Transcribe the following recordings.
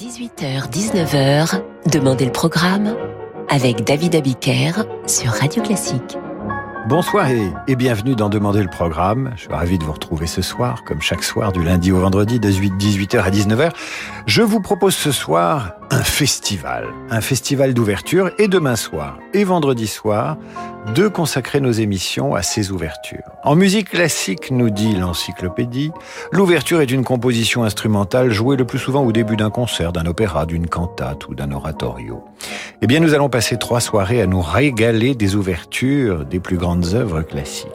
18h-19h, Demandez le programme avec David Abiker sur Radio Classique. Bonsoir et, bienvenue dans Demander le programme. Je suis ravi de vous retrouver ce soir, comme chaque soir du lundi au vendredi, de 18h à 19h. Je vous propose ce soir un festival, un festival d'ouverture et demain soir et vendredi soir, de consacrer nos émissions à ces ouvertures. En musique classique, nous dit l'encyclopédie, l'ouverture est une composition instrumentale jouée le plus souvent au début d'un concert, d'un opéra, d'une cantate ou d'un oratorio. Eh bien, nous allons passer trois soirées à nous régaler des ouvertures des plus grandes œuvres classiques.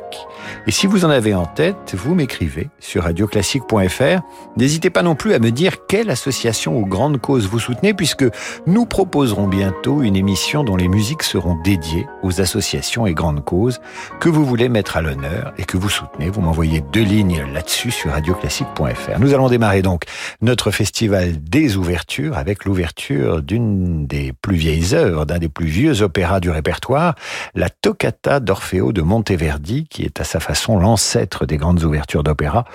Et si vous en avez en tête, vous m'écrivez sur radioclassique.fr. N'hésitez pas non plus à me dire quelle association ou grande cause vous soutenez, puisque nous proposerons bientôt une émission dont les musiques seront dédiées aux associations et grandes causes que vous voulez mettre à l'honneur et que vous soutenez. Vous m'envoyez deux lignes là-dessus sur radioclassique.fr. Nous allons démarrer donc notre festival des ouvertures avec l'ouverture d'une des plus vieilles œuvres, d'un des plus vieux opéras du répertoire, la Toccata d'Orfeo de Monteverdi, qui est à sa façon l'ancêtre des grandes ouvertures d'opéra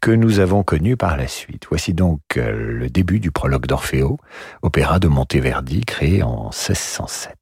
que nous avons connues par la suite. Voici donc euh, le début du prologue d'Orfeo, opéra de Monteverdi créé en 1607.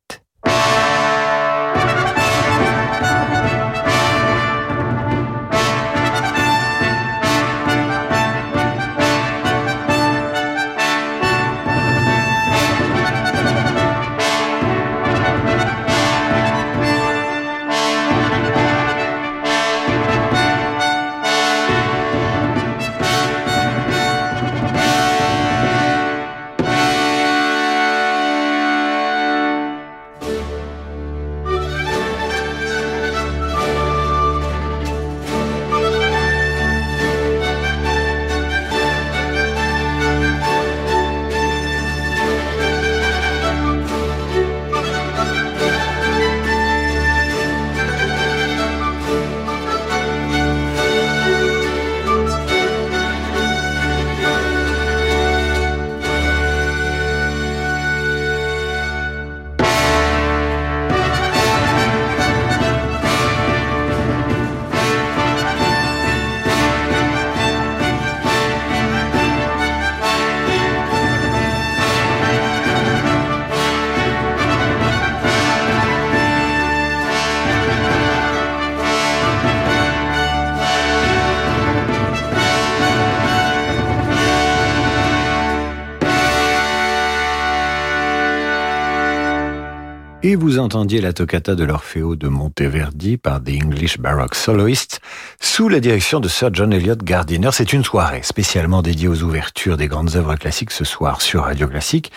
Entendiez la toccata de l'Orfeo de Monteverdi par des English Baroque Soloists sous la direction de Sir John Eliot Gardiner. C'est une soirée spécialement dédiée aux ouvertures des grandes œuvres classiques ce soir sur Radio Classique.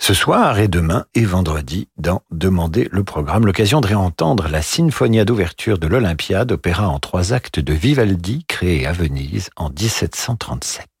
Ce soir et demain et vendredi dans Demander le programme, l'occasion de réentendre la Sinfonia d'ouverture de l'Olympiade, opéra en trois actes de Vivaldi, créé à Venise en 1737.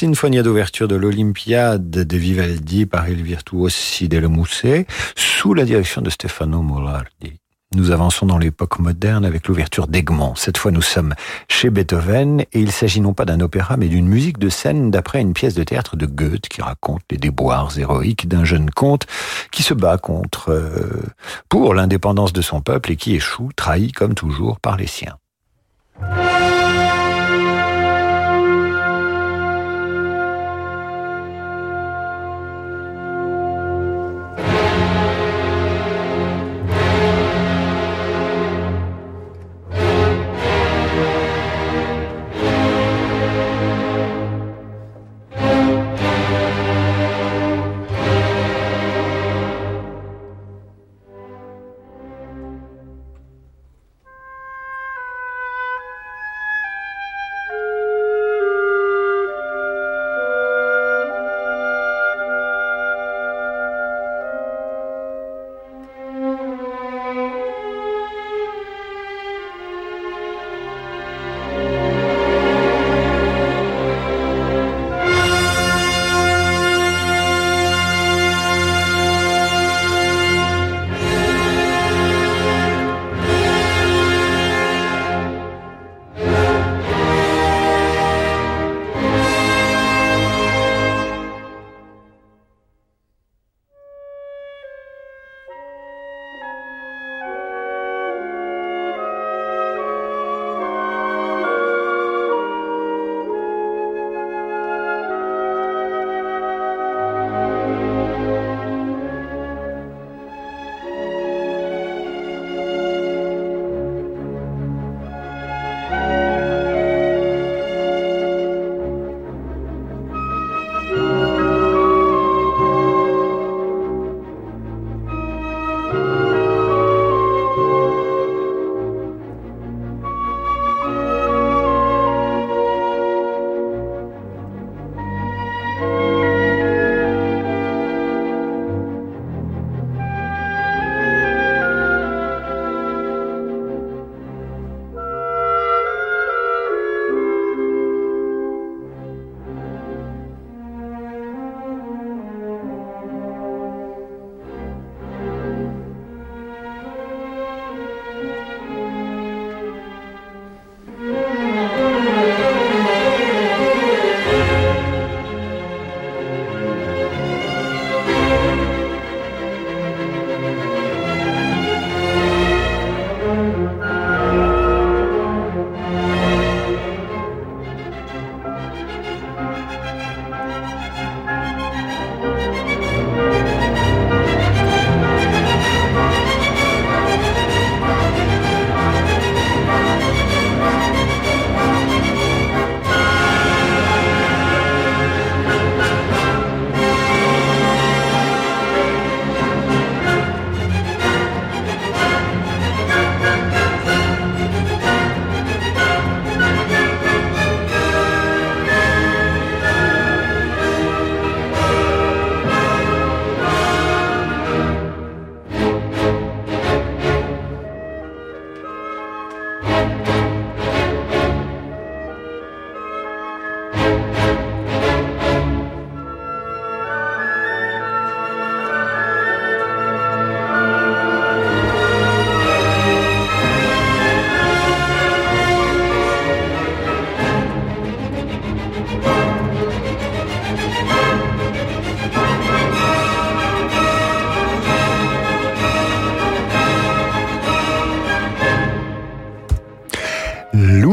Sinfonia d'ouverture de l'Olympiade de Vivaldi par il virtuosi del Musset sous la direction de Stefano Molardi. Nous avançons dans l'époque moderne avec l'ouverture d'Egmont. Cette fois, nous sommes chez Beethoven et il s'agit non pas d'un opéra, mais d'une musique de scène d'après une pièce de théâtre de Goethe qui raconte les déboires héroïques d'un jeune comte qui se bat contre, euh, pour l'indépendance de son peuple et qui échoue, trahi comme toujours par les siens.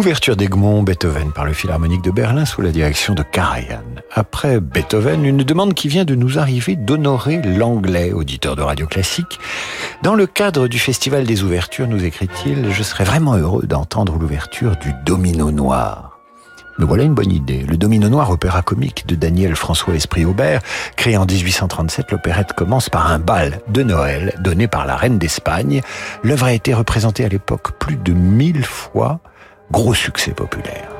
L'ouverture d'Egmont, Beethoven par le Philharmonique de Berlin sous la direction de Karajan. Après Beethoven, une demande qui vient de nous arriver d'honorer l'anglais, auditeur de radio classique. Dans le cadre du Festival des ouvertures, nous écrit-il, je serais vraiment heureux d'entendre l'ouverture du Domino Noir. Mais voilà une bonne idée. Le Domino Noir, opéra comique de Daniel François Esprit Aubert, créé en 1837, l'opérette commence par un bal de Noël donné par la reine d'Espagne. L'œuvre a été représentée à l'époque plus de mille fois Gros succès populaire.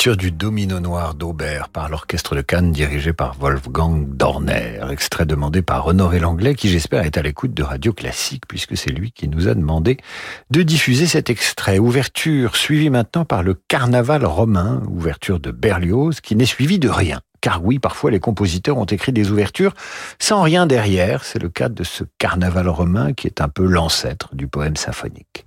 Ouverture du Domino Noir d'Aubert par l'Orchestre de Cannes dirigé par Wolfgang Dorner. Extrait demandé par Honoré Langlais qui j'espère est à l'écoute de Radio Classique puisque c'est lui qui nous a demandé de diffuser cet extrait. Ouverture suivie maintenant par le Carnaval romain, ouverture de Berlioz qui n'est suivie de rien. Car oui, parfois les compositeurs ont écrit des ouvertures sans rien derrière. C'est le cas de ce Carnaval romain qui est un peu l'ancêtre du poème symphonique.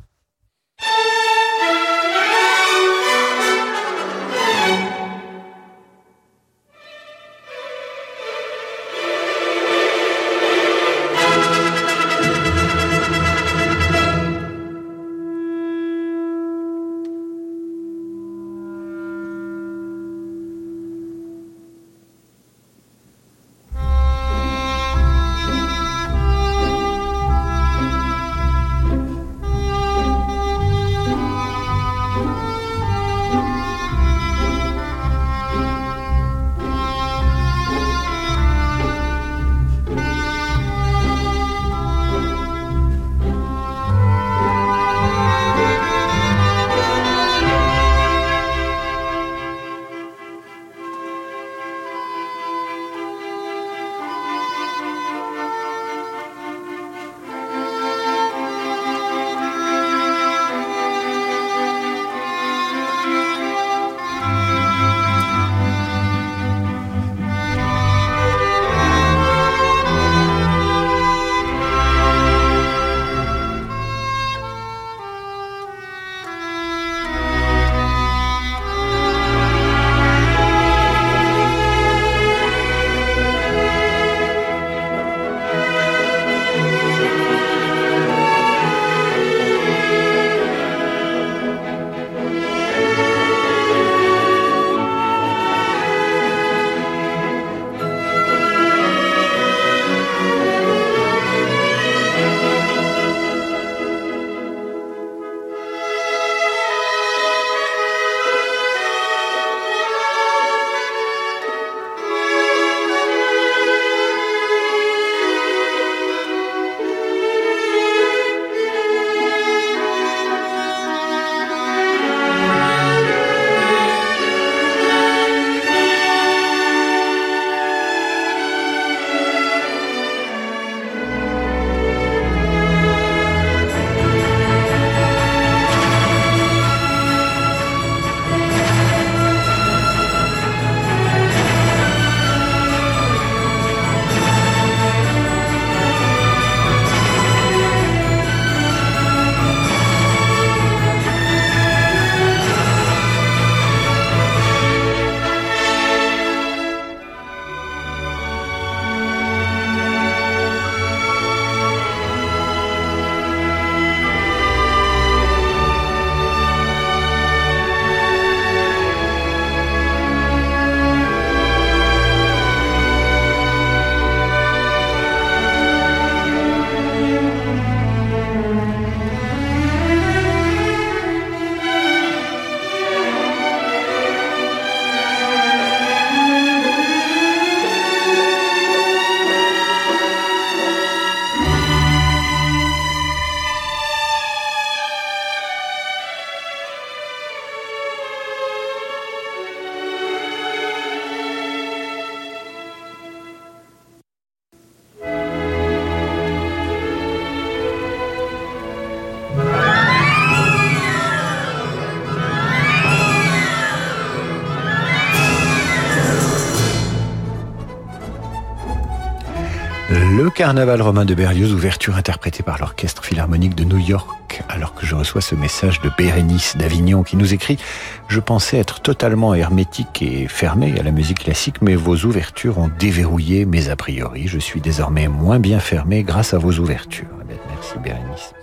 Carnaval romain de Berlioz, ouverture interprétée par l'Orchestre Philharmonique de New York, alors que je reçois ce message de Bérénice d'Avignon qui nous écrit « Je pensais être totalement hermétique et fermé à la musique classique, mais vos ouvertures ont déverrouillé mes a priori. Je suis désormais moins bien fermé grâce à vos ouvertures. » Merci Bérénice.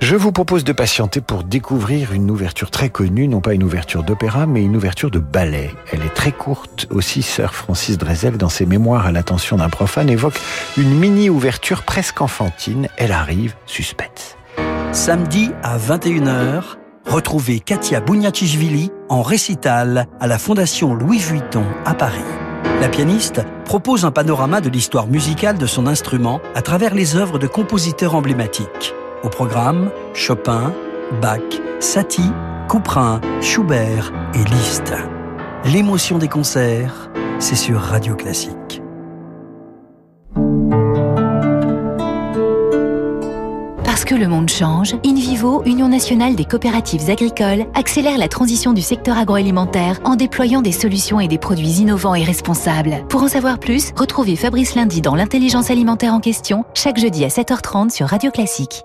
Je vous propose de patienter pour découvrir une ouverture très connue, non pas une ouverture d'opéra, mais une ouverture de ballet. Elle est très courte. Aussi, sœur Francis Drezel, dans ses mémoires à l'attention d'un profane, évoque une mini-ouverture presque enfantine. Elle arrive, suspense. Samedi à 21h, retrouvez Katia Bouniatichvili en récital à la Fondation Louis Vuitton à Paris. La pianiste propose un panorama de l'histoire musicale de son instrument à travers les œuvres de compositeurs emblématiques. Au programme, Chopin, Bach, Satie, Couperin, Schubert et Liszt. L'émotion des concerts, c'est sur Radio Classique. Parce que le monde change, InVivo, Union nationale des coopératives agricoles, accélère la transition du secteur agroalimentaire en déployant des solutions et des produits innovants et responsables. Pour en savoir plus, retrouvez Fabrice Lundi dans l'intelligence alimentaire en question, chaque jeudi à 7h30 sur Radio Classique.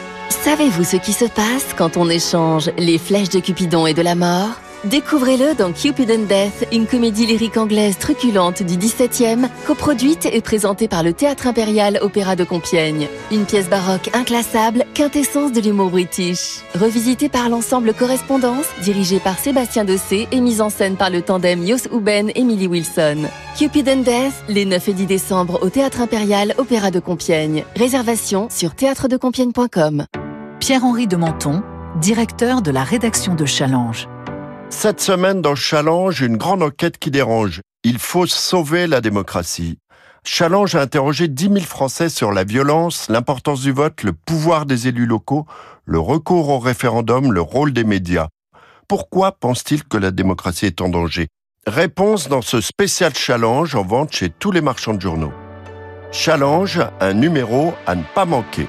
Savez-vous ce qui se passe quand on échange les flèches de Cupidon et de la mort? Découvrez-le dans Cupid and Death, une comédie lyrique anglaise truculente du 17e, coproduite et présentée par le Théâtre Impérial Opéra de Compiègne. Une pièce baroque inclassable, quintessence de l'humour british. Revisitée par l'ensemble Correspondance, dirigé par Sébastien Dossé et mise en scène par le tandem Jos Huben et Wilson. Cupid and Death, les 9 et 10 décembre au Théâtre Impérial Opéra de Compiègne. Réservation sur théâtredecompiègne.com. Pierre-Henri de Menton, directeur de la rédaction de Challenge. Cette semaine dans Challenge, une grande enquête qui dérange. Il faut sauver la démocratie. Challenge a interrogé 10 000 Français sur la violence, l'importance du vote, le pouvoir des élus locaux, le recours au référendum, le rôle des médias. Pourquoi pense-t-il que la démocratie est en danger? Réponse dans ce spécial challenge en vente chez tous les marchands de journaux. Challenge, un numéro à ne pas manquer.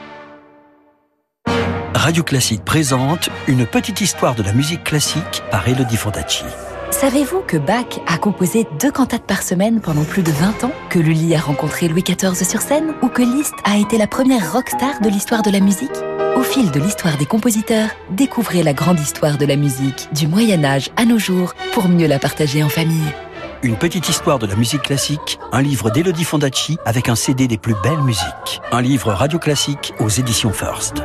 Radio Classique présente une petite histoire de la musique classique par Elodie Fondacci. Savez-vous que Bach a composé deux cantates par semaine pendant plus de 20 ans Que Lully a rencontré Louis XIV sur scène Ou que Liszt a été la première rockstar de l'histoire de la musique? Au fil de l'histoire des compositeurs, découvrez la grande histoire de la musique, du Moyen Âge à nos jours, pour mieux la partager en famille. Une petite histoire de la musique classique, un livre d'Elodie Fondacci avec un CD des plus belles musiques. Un livre radio classique aux éditions First.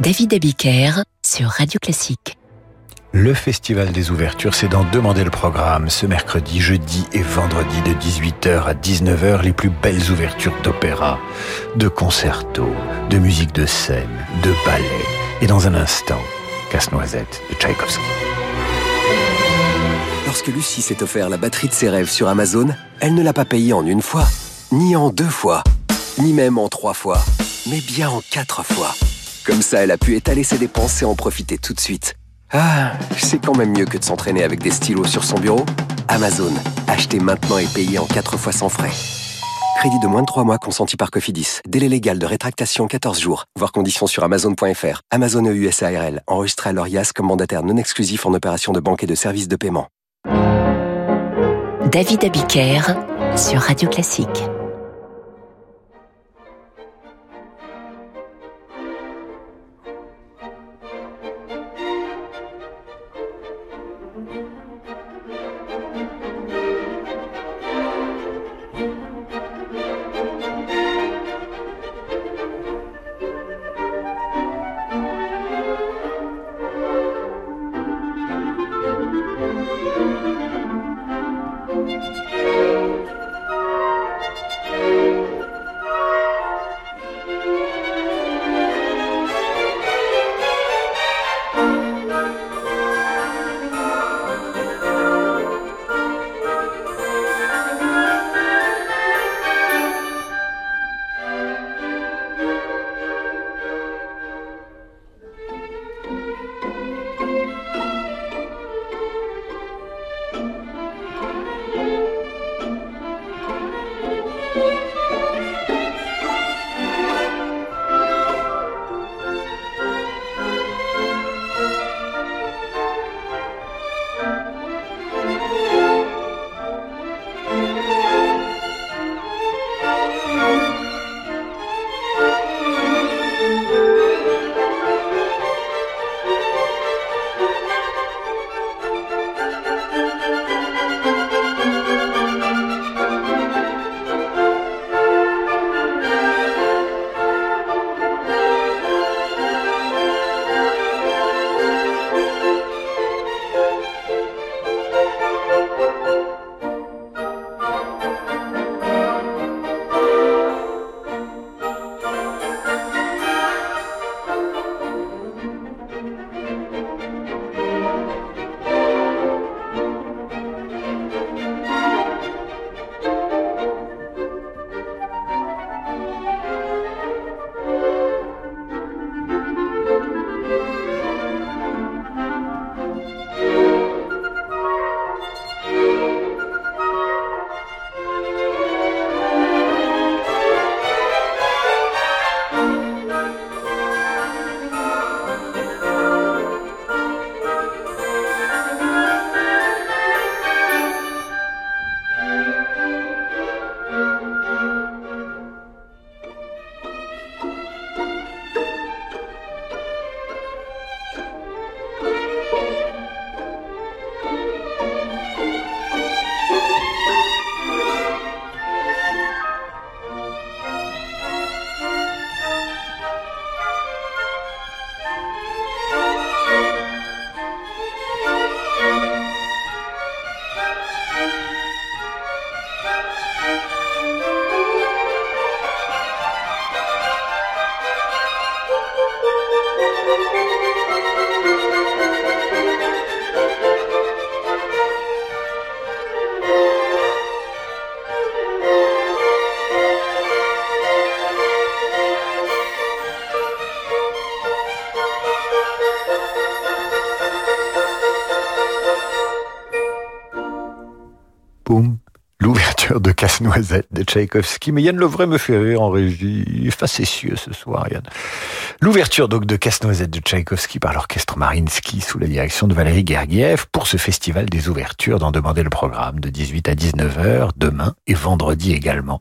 David Abiker sur Radio Classique. Le Festival des Ouvertures, c'est d'en demander le programme ce mercredi, jeudi et vendredi de 18h à 19h, les plus belles ouvertures d'opéra, de concerto, de musique de scène, de ballet. Et dans un instant, Casse-Noisette de Tchaïkovski. Lorsque Lucie s'est offert la batterie de ses rêves sur Amazon, elle ne l'a pas payée en une fois, ni en deux fois, ni même en trois fois, mais bien en quatre fois. Comme ça, elle a pu étaler ses dépenses et en profiter tout de suite. Ah, c'est quand même mieux que de s'entraîner avec des stylos sur son bureau. Amazon, achetez maintenant et payez en 4 fois sans frais. Crédit de moins de 3 mois consenti par Cofidis. Délai légal de rétractation 14 jours. Voir conditions sur amazon.fr. Amazon EU SARL. Enregistré à l'ORIAS comme mandataire non exclusif en opération de banque et de services de paiement. David Abiker sur Radio Classique. De Tchaïkovski. Mais Yann Lovray me fait rire en régie. Il est facétieux ce soir, Yann. L'ouverture donc de Casse-Noisette de Tchaïkovski par l'orchestre Marinsky sous la direction de Valérie Gergiev pour ce festival des ouvertures d'en demander le programme de 18 à 19h demain et vendredi également.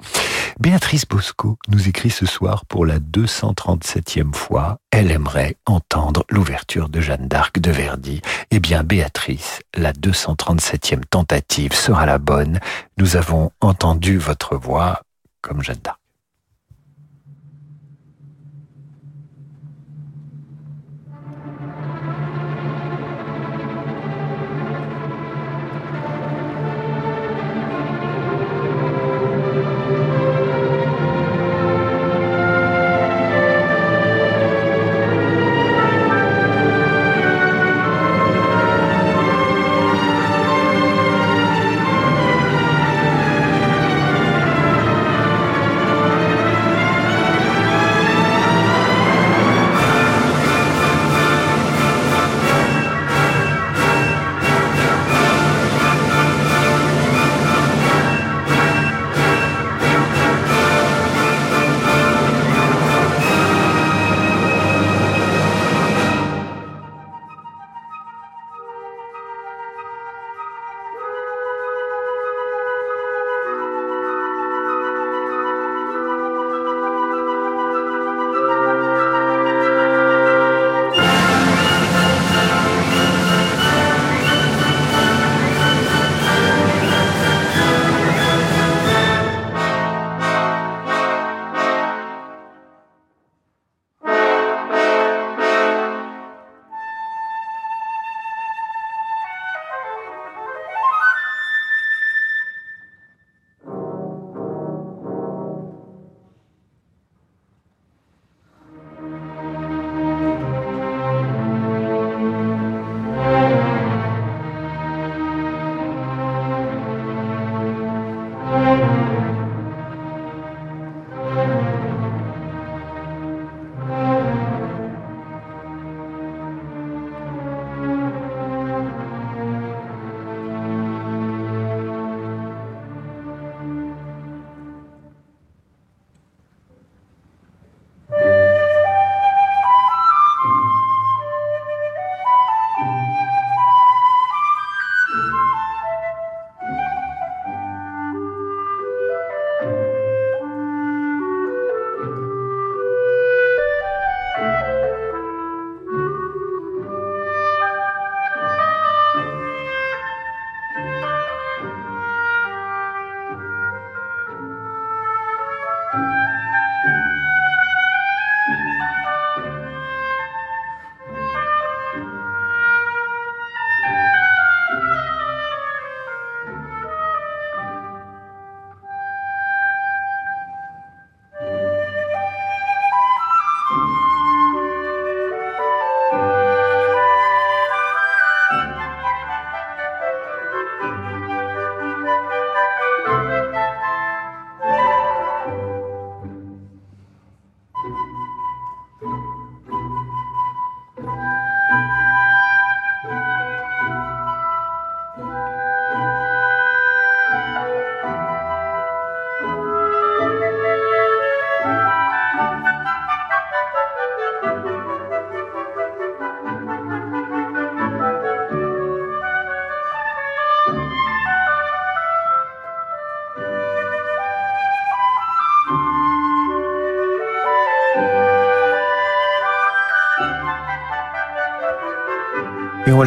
Béatrice Bosco nous écrit ce soir pour la 237e fois. Elle aimerait entendre l'ouverture de Jeanne d'Arc de Verdi. Eh bien, Béatrice, la 237e tentative sera la bonne. Nous avons entendu votre voix comme Jeanne d'Arc.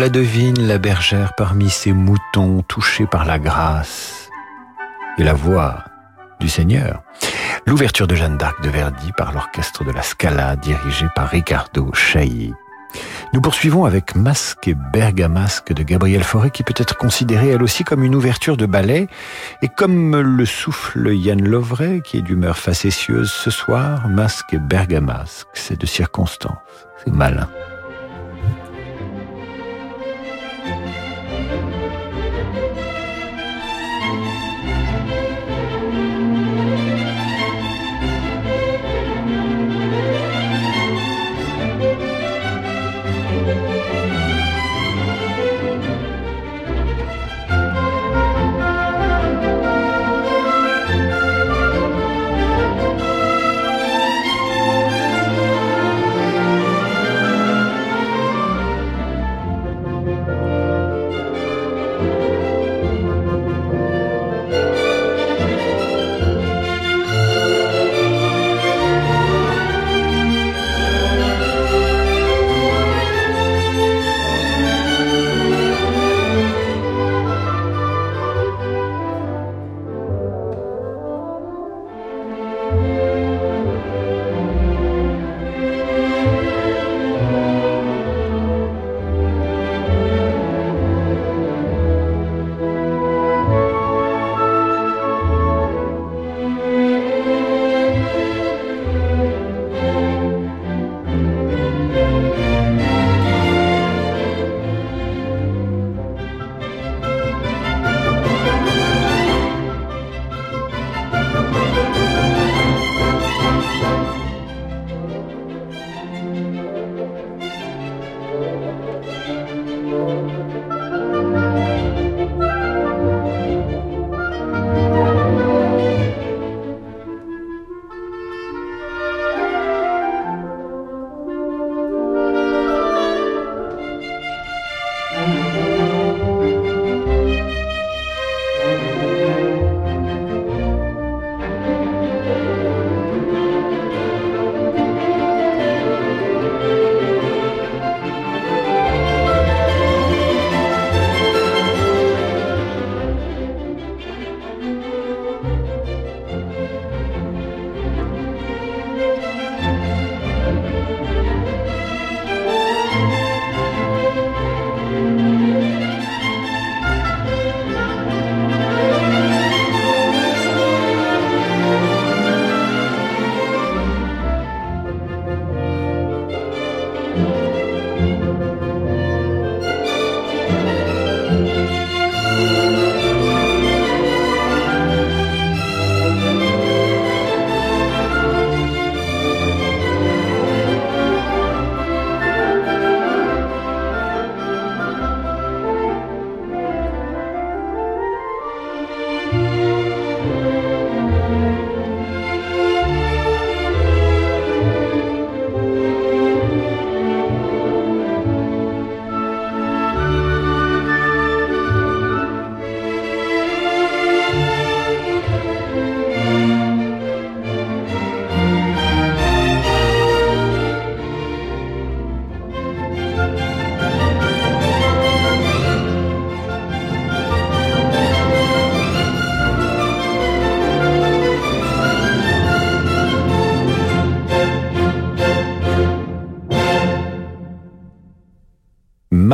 La devine, la bergère, parmi ses moutons touchés par la grâce et la voix du Seigneur. L'ouverture de Jeanne d'Arc de Verdi par l'orchestre de la Scala dirigé par Riccardo Chailly. Nous poursuivons avec Masque et Bergamasque de Gabriel Fauré qui peut être considérée elle aussi comme une ouverture de ballet et comme le souffle Yann Lovray qui est d'humeur facétieuse ce soir, Masque et Bergamasque, c'est de circonstance, c'est malin.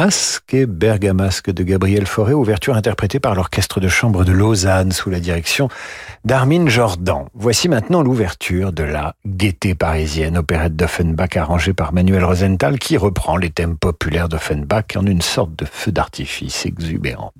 Masque et Bergamasque de Gabriel Fauré, ouverture interprétée par l'orchestre de chambre de Lausanne sous la direction d'Armin Jordan. Voici maintenant l'ouverture de la Gaieté parisienne, opérette d'Offenbach arrangée par Manuel Rosenthal qui reprend les thèmes populaires d'Offenbach en une sorte de feu d'artifice exubérant.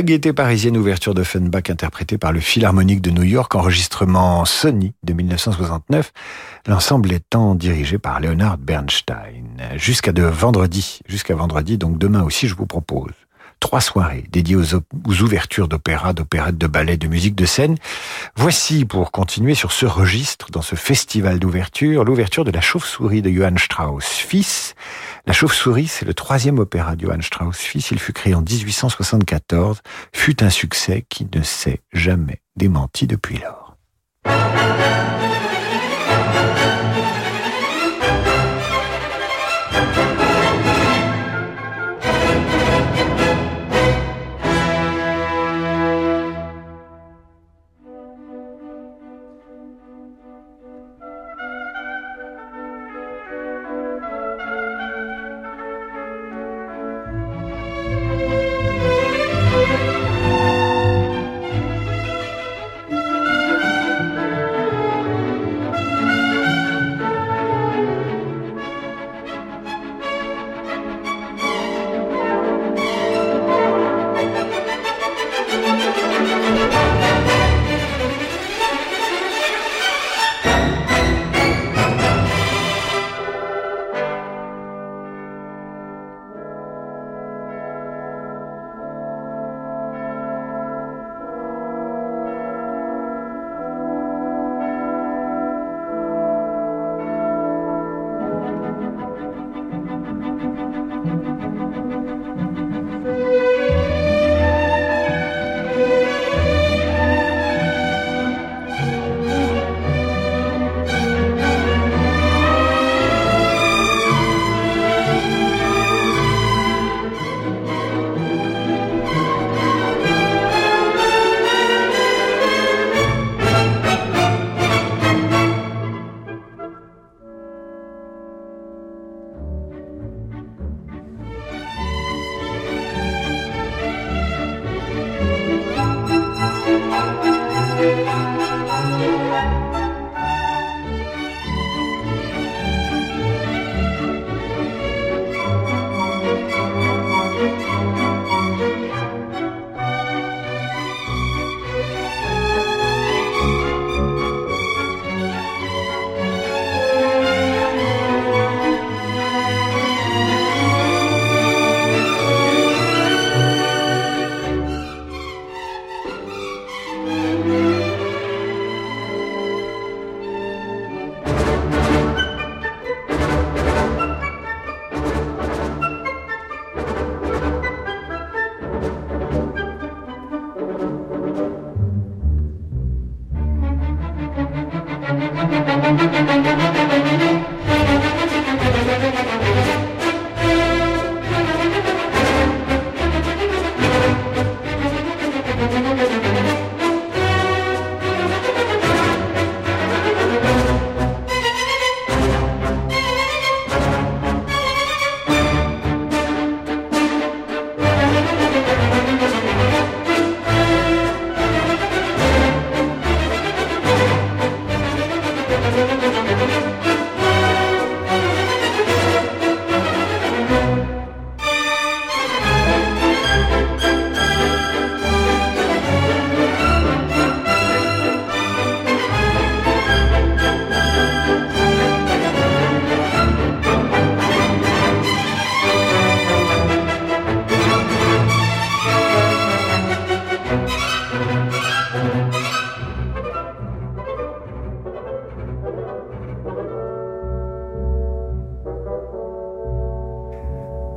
La gaieté parisienne, ouverture de Funback interprétée par le Philharmonique de New York, enregistrement Sony de 1969, l'ensemble étant dirigé par Leonard Bernstein. Jusqu'à de vendredi, jusqu'à vendredi, donc demain aussi, je vous propose trois soirées dédiées aux, ouvertures d'opéra, d'opérettes, de ballet, de musique de scène. Voici, pour continuer sur ce registre, dans ce festival d'ouverture, l'ouverture de La Chauve-souris de Johann Strauss, fils. La Chauve-souris, c'est le troisième opéra de Johann Strauss, fils. Il fut créé en 1874, fut un succès qui ne s'est jamais démenti depuis lors.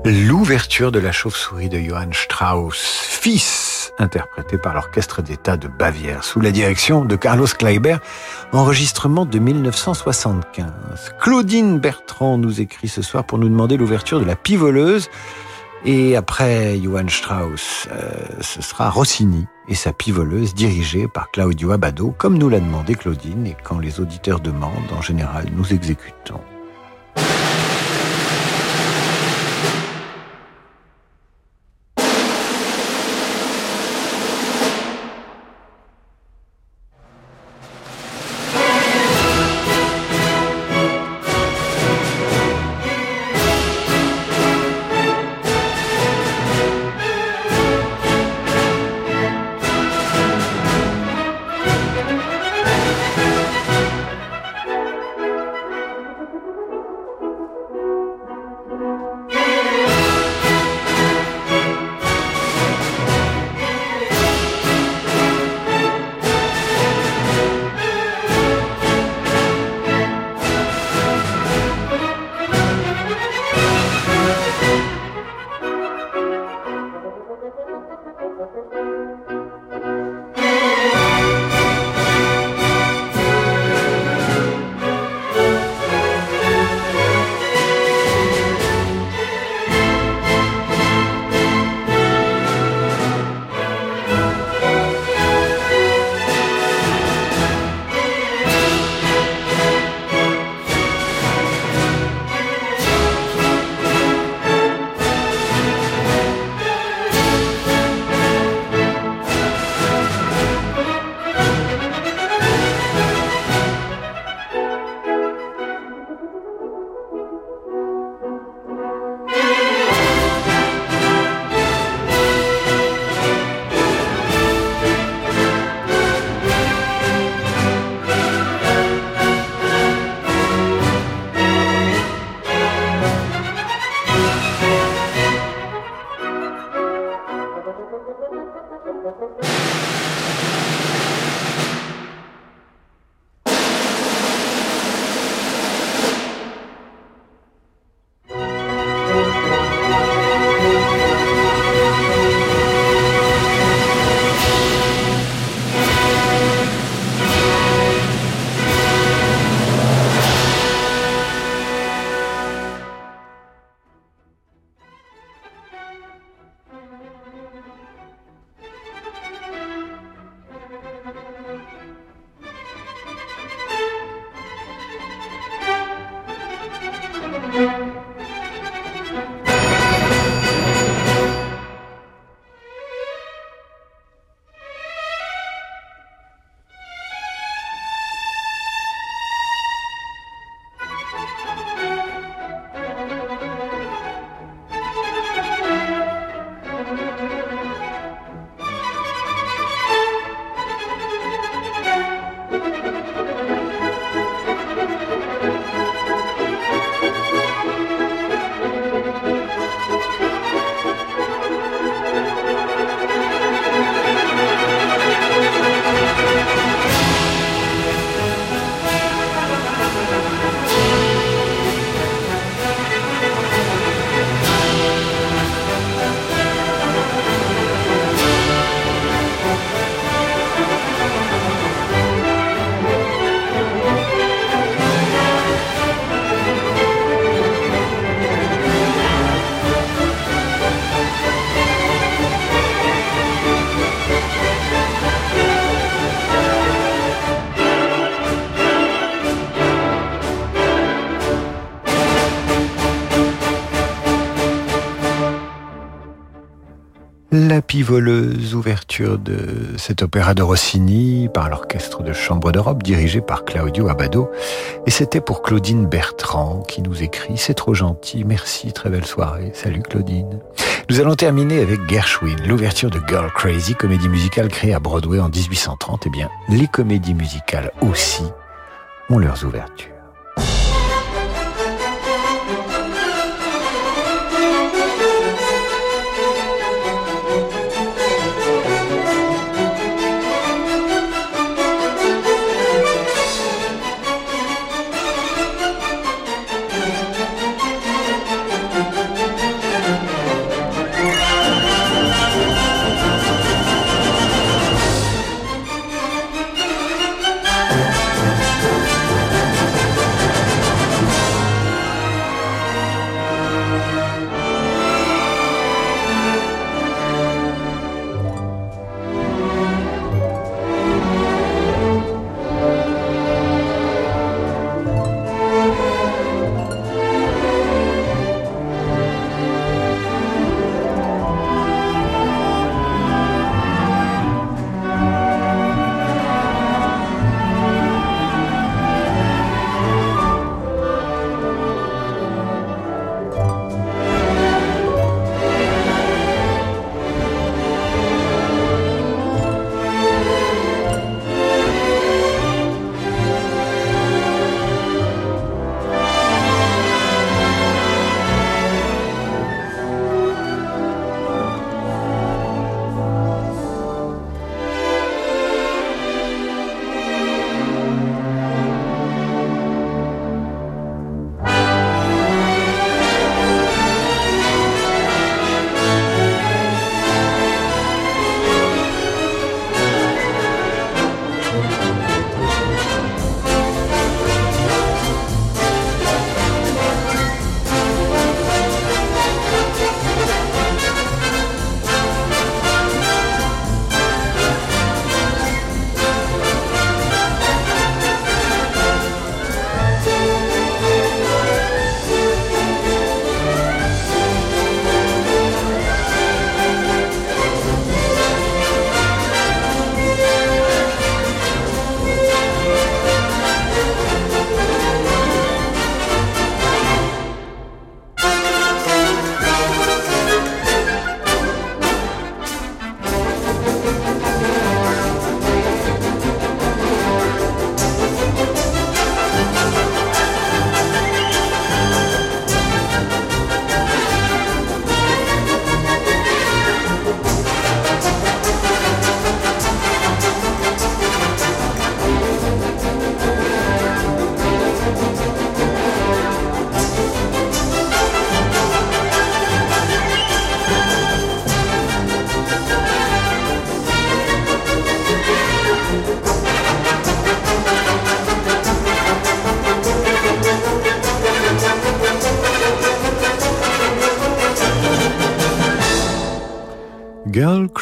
L'ouverture de la chauve-souris de Johann Strauss, fils, interprété par l'Orchestre d'État de Bavière, sous la direction de Carlos Kleiber, enregistrement de 1975. Claudine Bertrand nous écrit ce soir pour nous demander l'ouverture de la pivoleuse, et après Johann Strauss, euh, ce sera Rossini et sa pivoleuse dirigée par Claudio Abbado, comme nous l'a demandé Claudine, et quand les auditeurs demandent, en général, nous exécutons. Pivoleuse ouverture de cet opéra de Rossini par l'orchestre de chambre d'Europe dirigé par Claudio Abbado. Et c'était pour Claudine Bertrand qui nous écrit C'est trop gentil, merci, très belle soirée. Salut Claudine. Nous allons terminer avec Gershwin, l'ouverture de Girl Crazy, comédie musicale créée à Broadway en 1830. Eh bien, les comédies musicales aussi ont leurs ouvertures.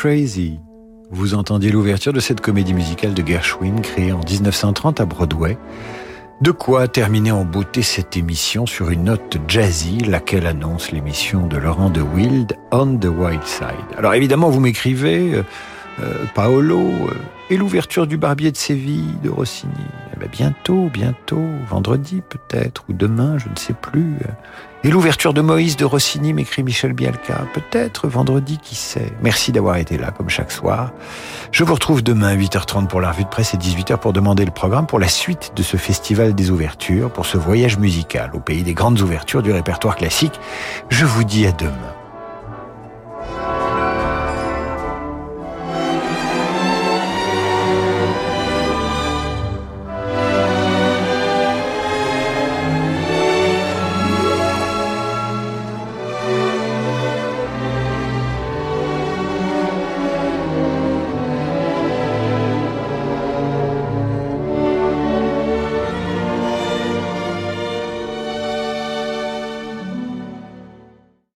Crazy. Vous entendiez l'ouverture de cette comédie musicale de Gershwin créée en 1930 à Broadway. De quoi terminer en beauté cette émission sur une note jazzy, laquelle annonce l'émission de Laurent de Wild, On the Wild Side. Alors évidemment, vous m'écrivez, euh, euh, Paolo, euh, et l'ouverture du Barbier de Séville de Rossini. Eh ben, bientôt, bientôt, vendredi peut-être, ou demain, je ne sais plus. Et l'ouverture de Moïse de Rossini, m'écrit Michel Bialka. Peut-être vendredi, qui sait. Merci d'avoir été là, comme chaque soir. Je vous retrouve demain à 8h30 pour la revue de presse et 18h pour demander le programme pour la suite de ce festival des ouvertures, pour ce voyage musical au pays des grandes ouvertures du répertoire classique. Je vous dis à demain.